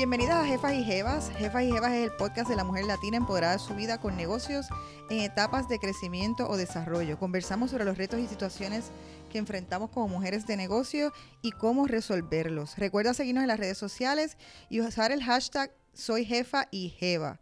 Bienvenidas a Jefas y Jevas. Jefas y Jevas es el podcast de la mujer latina empoderada de su vida con negocios en etapas de crecimiento o desarrollo. Conversamos sobre los retos y situaciones que enfrentamos como mujeres de negocio y cómo resolverlos. Recuerda seguirnos en las redes sociales y usar el hashtag soy jefa y jeva.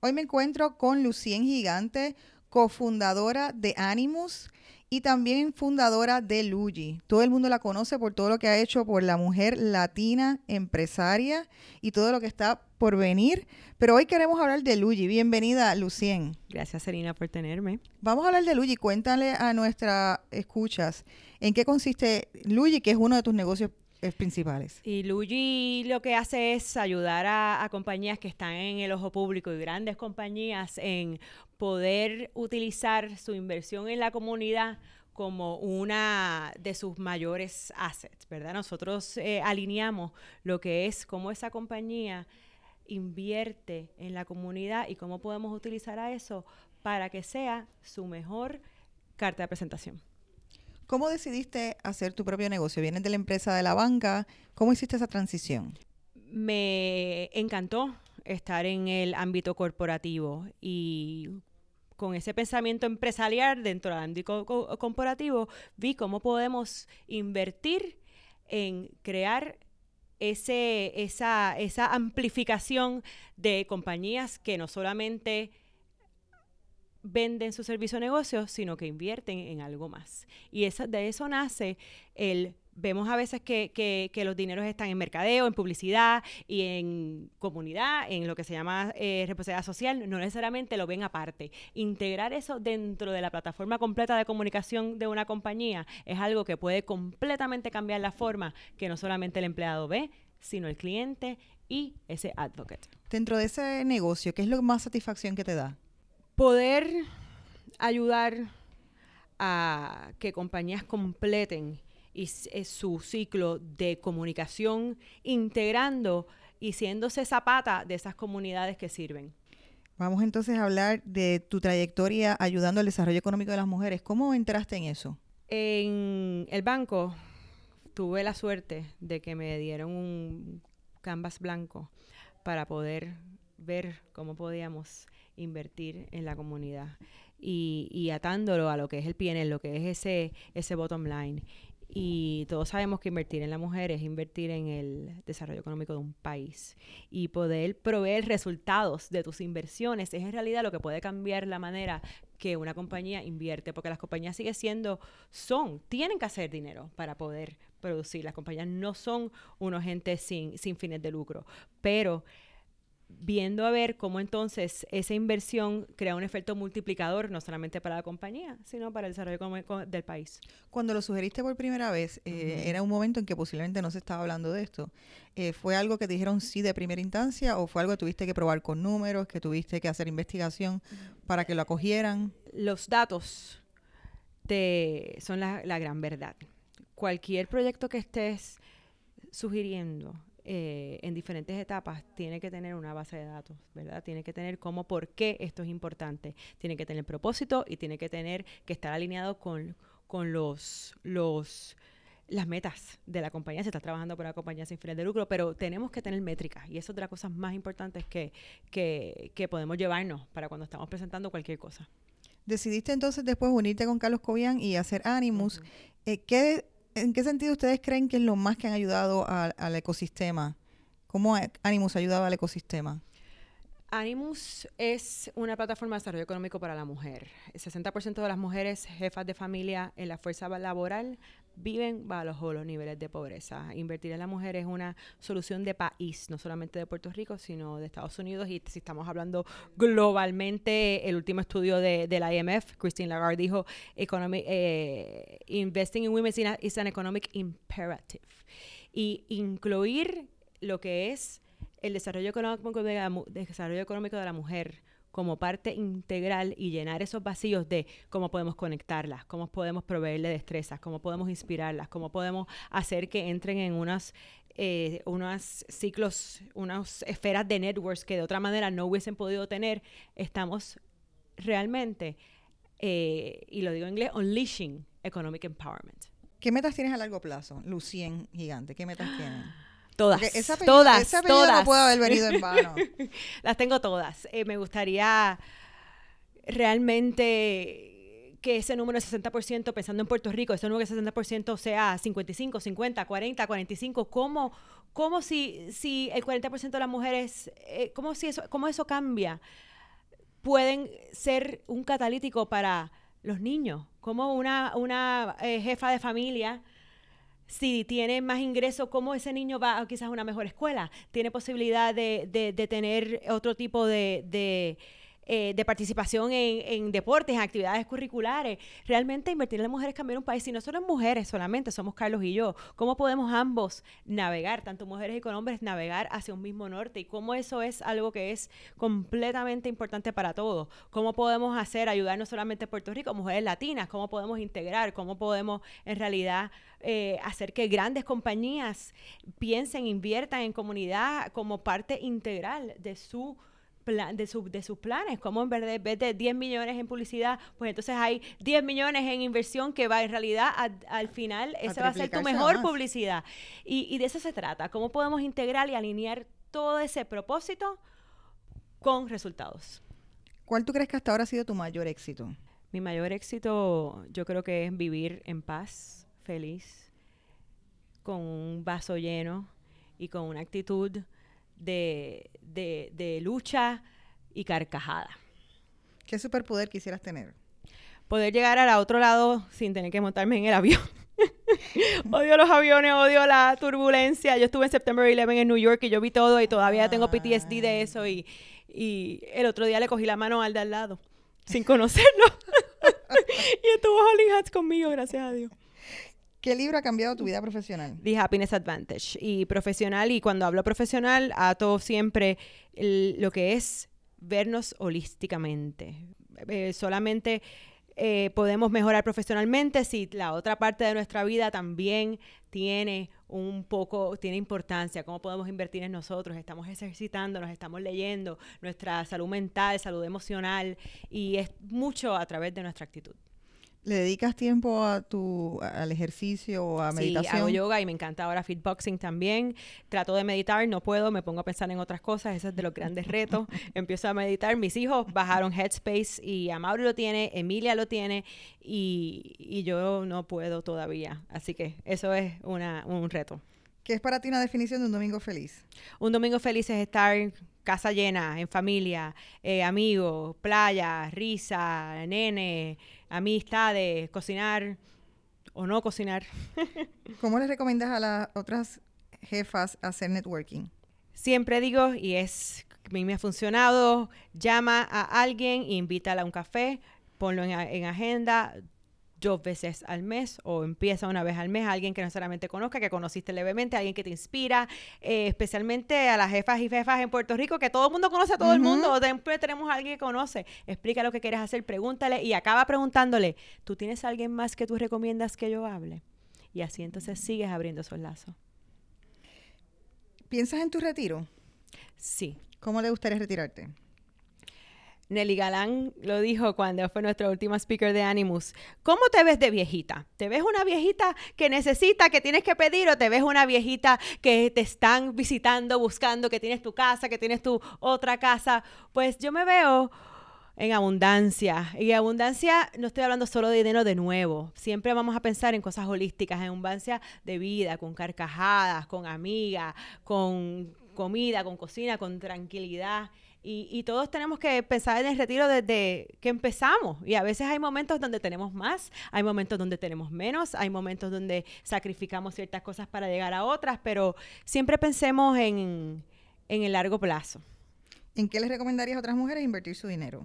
Hoy me encuentro con Lucien Gigante, cofundadora de Animus y también fundadora de Luigi. Todo el mundo la conoce por todo lo que ha hecho por la mujer latina empresaria y todo lo que está por venir. Pero hoy queremos hablar de Luigi. Bienvenida, Lucien. Gracias, Serena, por tenerme. Vamos a hablar de Luigi. Cuéntale a nuestras escuchas en qué consiste Luigi, que es uno de tus negocios principales. Y Luigi lo que hace es ayudar a, compañías que están en el ojo público y grandes compañías en poder utilizar su inversión en la comunidad como una de sus mayores assets, ¿verdad? Nosotros eh, alineamos lo que es cómo esa compañía invierte en la comunidad y cómo podemos utilizar a eso para que sea su mejor carta de presentación. ¿Cómo decidiste hacer tu propio negocio? Vienes de la empresa de la banca. ¿Cómo hiciste esa transición? Me encantó estar en el ámbito corporativo y con ese pensamiento empresarial dentro del ámbito corporativo, vi cómo podemos invertir en crear ese, esa, esa amplificación de compañías que no solamente venden su servicio o negocio, sino que invierten en algo más. Y eso, de eso nace el vemos a veces que, que, los dineros están en mercadeo, en publicidad y en comunidad, en lo que se llama eh, responsabilidad social, no necesariamente lo ven aparte. Integrar eso dentro de la plataforma completa de comunicación de una compañía es algo que puede completamente cambiar la forma que no solamente el empleado ve, sino el cliente y ese advocate. Dentro de ese negocio, ¿qué es lo más satisfacción que te da? Poder ayudar a que compañías completen y es su ciclo de comunicación integrando y siéndose zapata de esas comunidades que sirven. Vamos entonces a hablar de tu trayectoria ayudando al desarrollo económico de las mujeres. ¿Cómo entraste en eso? En el banco tuve la suerte de que me dieron un canvas blanco para poder ver cómo podíamos invertir en la comunidad y, y atándolo a lo que es el PNL, lo que es ese, ese bottom line. Y todos sabemos que invertir en la mujer es invertir en el desarrollo económico de un país. Y poder proveer resultados de tus inversiones es en realidad lo que puede cambiar la manera que una compañía invierte, porque las compañías siguen siendo, son, tienen que hacer dinero para poder producir. Las compañías no son unos entes sin, sin fines de lucro, pero viendo a ver cómo entonces esa inversión crea un efecto multiplicador, no solamente para la compañía, sino para el desarrollo del país. Cuando lo sugeriste por primera vez, eh, ¿era un momento en que posiblemente no se estaba hablando de esto? Eh, ¿Fue algo que te dijeron sí de primera instancia o fue algo que tuviste que probar con números, que tuviste que hacer investigación para que lo acogieran? Los datos te, son la, la gran verdad. Cualquier proyecto que estés sugiriendo eh, en diferentes etapas tiene que tener una base de datos, ¿verdad? Tiene que tener cómo, por qué esto es importante. Tiene que tener propósito y tiene que tener que estar alineado con, con los, los las metas de la compañía, se está trabajando por una compañía sin fines de lucro, pero tenemos que tener métricas y eso es de las cosas más importantes que, que, que podemos llevarnos para cuando estamos presentando cualquier cosa. Decidiste entonces después unirte con Carlos Cobian y hacer Animus. Eh, ¿Qué ¿En qué sentido ustedes creen que es lo más que han ayudado al ecosistema? ¿Cómo Animus ha ayudado al ecosistema? Animus es una plataforma de desarrollo económico para la mujer. El 60% de las mujeres jefas de familia en la fuerza laboral viven bajo los niveles de pobreza. Invertir en la mujer es una solución de país, no solamente de Puerto Rico, sino de Estados Unidos. Y si estamos hablando globalmente, el último estudio de, la IMF, Christine Lagarde dijo, eh, investing in women is an economic imperative. Y incluir lo que es el desarrollo económico de la, desarrollo económico de la mujer como parte integral y llenar esos vacíos de cómo podemos conectarlas, cómo podemos proveerle destrezas, cómo podemos inspirarlas, cómo podemos hacer que entren en unas eh, unos ciclos, unas esferas de networks que de otra manera no hubiesen podido tener, estamos realmente, eh, y lo digo en inglés, unleashing economic empowerment. ¿Qué metas tienes a largo plazo, Lucien Gigante? ¿Qué metas tienes? Todas, Porque ese apellido, todas, ese apellido todas. no puede haber venido en vano. Las tengo todas. Eh, me gustaría realmente que ese número de 60%, pensando en Puerto Rico, ese número de 60% sea 55, 50, 40, 45. ¿Cómo, cómo si, si el 40% de las mujeres, eh, cómo, si eso, cómo eso cambia? Pueden ser un catalítico para los niños. Como una, una eh, jefa de familia si tiene más ingresos, ¿cómo ese niño va a quizás a una mejor escuela? Tiene posibilidad de, de- de tener otro tipo de, de, eh, de participación en, deportes, en actividades curriculares. Realmente invertir en las mujeres cambiar un país. Si no solo en mujeres solamente, somos Carlos y yo. ¿Cómo podemos ambos navegar, tanto mujeres y con hombres, navegar hacia un mismo norte? Y cómo eso es algo que es completamente importante para todos. ¿Cómo podemos hacer, ayudar no solamente a Puerto Rico, mujeres latinas? ¿Cómo podemos integrar? ¿Cómo podemos en realidad eh, hacer que grandes compañías piensen, inviertan en comunidad como parte integral de su plan, de, su- de sus planes, como en vez de, en vez de 10 millones en publicidad, pues entonces hay 10 millones en inversión que va en realidad a- al final, esa va a ser tu mejor más. publicidad. Y, y de eso se trata, cómo podemos integrar y alinear todo ese propósito con resultados. ¿Cuál tú crees que hasta ahora ha sido tu mayor éxito? Mi mayor éxito yo creo que es vivir en paz, feliz, con un vaso lleno y con una actitud de, de- de lucha y carcajada. ¿Qué superpoder quisieras tener? Poder llegar al otro lado sin tener que montarme en el avión. odio los aviones, odio la turbulencia. Yo estuve en September 11 en New York y yo vi todo y todavía tengo PTSD de eso y, y el otro día le cogí la mano al de al lado sin conocerlo. y estuvo holding hands conmigo, gracias a Dios. ¿Qué libro ha cambiado tu vida profesional? The Happiness Advantage. Y profesional, y cuando hablo profesional, ato siempre lo que es vernos holísticamente. Eh, solamente eh, podemos mejorar profesionalmente si la otra parte de nuestra vida también tiene un poco, tiene importancia, cómo podemos invertir en nosotros, estamos ejercitándonos, estamos leyendo, nuestra salud mental, salud emocional, y es mucho a través de nuestra actitud. ¿Le dedicas tiempo a tu, al ejercicio o a meditación? Sí, hago yoga y me encanta ahora fitboxing también. Trato de meditar, no puedo, me pongo a pensar en otras cosas, ese es de los grandes retos. Empiezo a meditar, mis hijos bajaron Headspace y Amaury lo tiene, Emilia lo tiene y, y yo no puedo todavía. Así que eso es una, un reto. ¿Qué es para ti una definición de un domingo feliz? Un domingo feliz es estar casa llena, en familia, eh, amigos, playa, risa, nene, amistades, cocinar o no cocinar. ¿Cómo les recomiendas a las otras jefas hacer networking? Siempre digo, y es, a mí me ha funcionado, llama a alguien, invítala a un café, ponlo en, agenda dos veces al mes o empieza una vez al mes a alguien que no solamente conozca, que conociste levemente, alguien que te inspira, eh, especialmente a las jefas y jefas en Puerto Rico, que todo el mundo conoce a todo el mundo, siempre tenemos a alguien que conoce, explica lo que quieres hacer, pregúntale y acaba preguntándole, ¿tú tienes a alguien más que tú recomiendas que yo hable? Y así entonces sigues abriendo esos lazos. ¿Piensas en tu retiro? Sí, ¿Cómo le gustaría retirarte? Nelly Galán lo dijo cuando fue nuestra última speaker de Animus. ¿Cómo te ves de viejita? ¿Te ves una viejita que necesita, que tienes que pedir o te ves una viejita que te están visitando, buscando, que tienes tu casa, que tienes tu otra casa? Pues yo me veo en abundancia. Y abundancia no estoy hablando solo de dinero de nuevo. Siempre vamos a pensar en cosas holísticas, en abundancia de vida, con carcajadas, con amigas, con comida, con cocina, con tranquilidad. Y, y todos tenemos que pensar en el retiro desde que empezamos. Y a veces hay momentos donde tenemos más, hay momentos donde tenemos menos, hay momentos donde sacrificamos ciertas cosas para llegar a otras, pero siempre pensemos en, en el largo plazo. ¿En qué les recomendarías a otras mujeres invertir su dinero?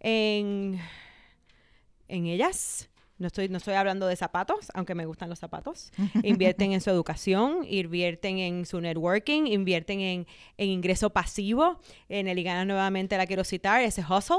en, en ellas. No estoy, no estoy hablando de zapatos, aunque me gustan los zapatos. Invierten en su educación, invierten en su networking, invierten en, en ingreso pasivo. En el IGANA nuevamente la quiero citar, ese hustle.